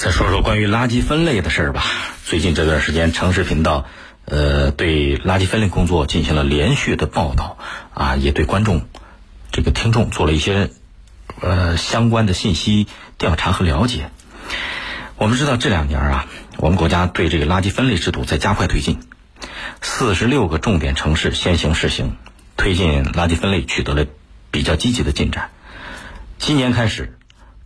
再说说关于垃圾分类的事儿吧。最近这段时间，城市频道呃对垃圾分类工作进行了连续的报道，啊，也对观众这个听众做了一些呃相关的信息调查和了解。我们知道这两年啊，我们国家对这个垃圾分类制度在加快推进，四十六个重点城市先行试行，推进垃圾分类取得了比较积极的进展。今年开始。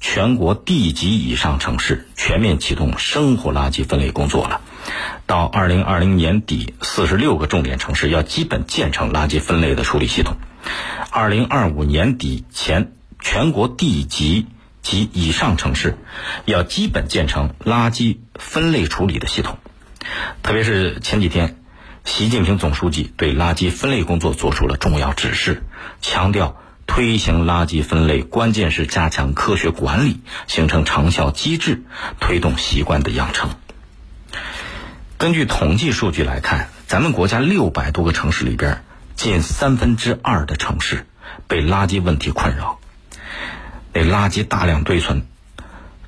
全国地级以上城市全面启动生活垃圾分类工作了。到二零二零年底，四十六个重点城市要基本建成垃圾分类的处理系统。二零二五年底前，全国地级及以上城市要基本建成垃圾分类处理的系统。特别是前几天，习近平总书记对垃圾分类工作作出了重要指示，强调。推行垃圾分类，关键是加强科学管理，形成长效机制，推动习惯的养成。根据统计数据来看，咱们国家六百多个城市里边，近三分之二的城市被垃圾问题困扰，那垃圾大量堆存，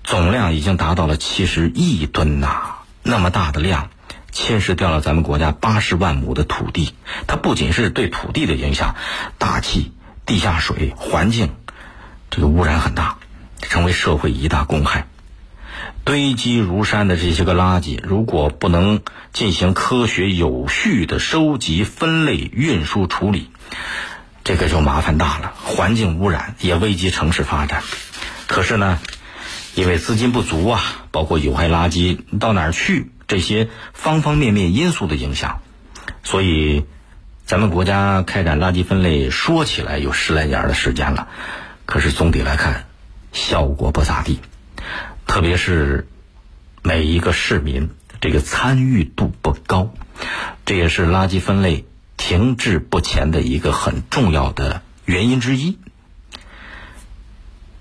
总量已经达到了七十亿吨呐！那么大的量，侵蚀掉了咱们国家八十万亩的土地。它不仅是对土地的影响，大。地下水环境，这个污染很大，成为社会一大公害。堆积如山的这些个垃圾，如果不能进行科学有序的收集、分类、运输处理，这个就麻烦大了，环境污染也危及城市发展。可是呢，因为资金不足啊，包括有害垃圾到哪儿去这些方方面面因素的影响，所以。咱们国家开展垃圾分类，说起来有十来年的时间了，可是总体来看，效果不咋地。特别是每一个市民这个参与度不高，这也是垃圾分类停滞不前的一个很重要的原因之一。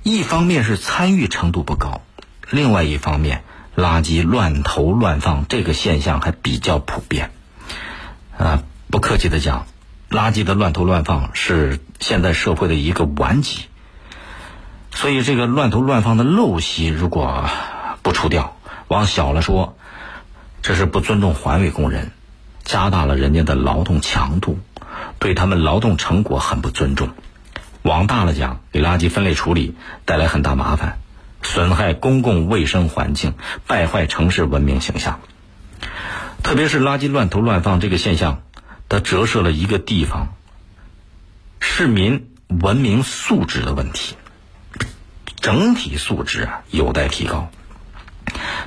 一方面是参与程度不高，另外一方面，垃圾乱投乱放这个现象还比较普遍，啊。不客气的讲，垃圾的乱投乱放是现在社会的一个顽疾。所以，这个乱投乱放的陋习如果不除掉，往小了说，这是不尊重环卫工人，加大了人家的劳动强度，对他们劳动成果很不尊重；往大了讲，给垃圾分类处理带来很大麻烦，损害公共卫生环境，败坏城市文明形象。特别是垃圾乱投乱放这个现象。它折射了一个地方市民文明素质的问题，整体素质啊有待提高。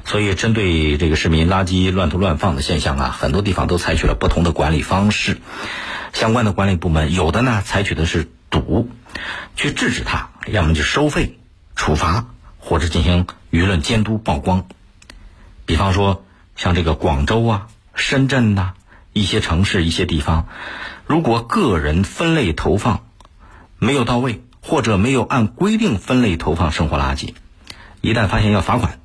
所以，针对这个市民垃圾乱投乱放的现象啊，很多地方都采取了不同的管理方式。相关的管理部门有的呢采取的是堵，去制止它；要么就收费、处罚，或者进行舆论监督曝光。比方说，像这个广州啊、深圳呐。一些城市、一些地方，如果个人分类投放没有到位，或者没有按规定分类投放生活垃圾，一旦发现要罚款。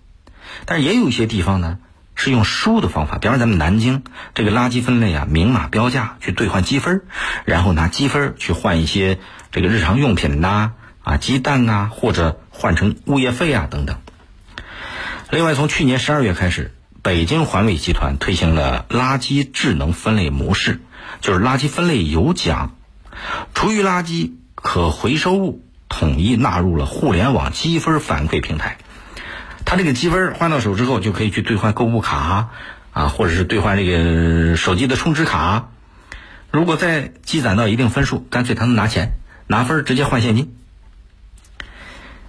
但是也有一些地方呢，是用输的方法，比方咱们南京这个垃圾分类啊，明码标价去兑换积分，然后拿积分去换一些这个日常用品呐、啊鸡蛋啊，或者换成物业费啊等等。另外，从去年十二月开始。北京环卫集团推行了垃圾智能分类模式，就是垃圾分类有奖，厨余垃圾、可回收物统一纳入了互联网积分反馈平台。他这个积分换到手之后，就可以去兑换购物卡啊，或者是兑换这个手机的充值卡。如果再积攒到一定分数，干脆他能拿钱拿分直接换现金。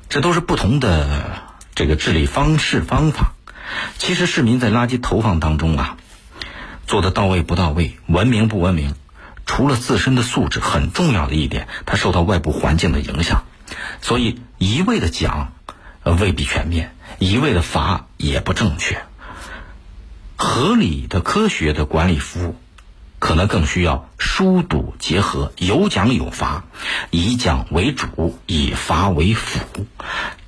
这都是不同的这个治理方式方法。其实市民在垃圾投放当中啊，做的到位不到位，文明不文明，除了自身的素质，很重要的一点，它受到外部环境的影响。所以一味的讲，未必全面；一味的罚也不正确。合理的、科学的管理服务，可能更需要疏堵结合，有奖有罚，以奖为主，以罚为辅。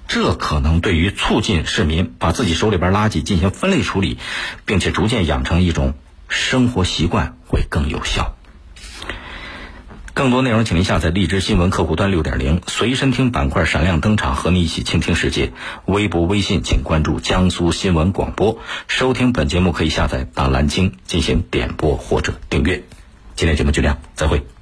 这可能对于促进市民把自己手里边垃圾进行分类处理，并且逐渐养成一种生活习惯会更有效。更多内容，请您下载荔枝新闻客户端六点零随身听板块闪亮登场，和你一起倾听世界。微博、微信请关注江苏新闻广播。收听本节目可以下载大蓝鲸进行点播或者订阅。今天节目就这样，再会。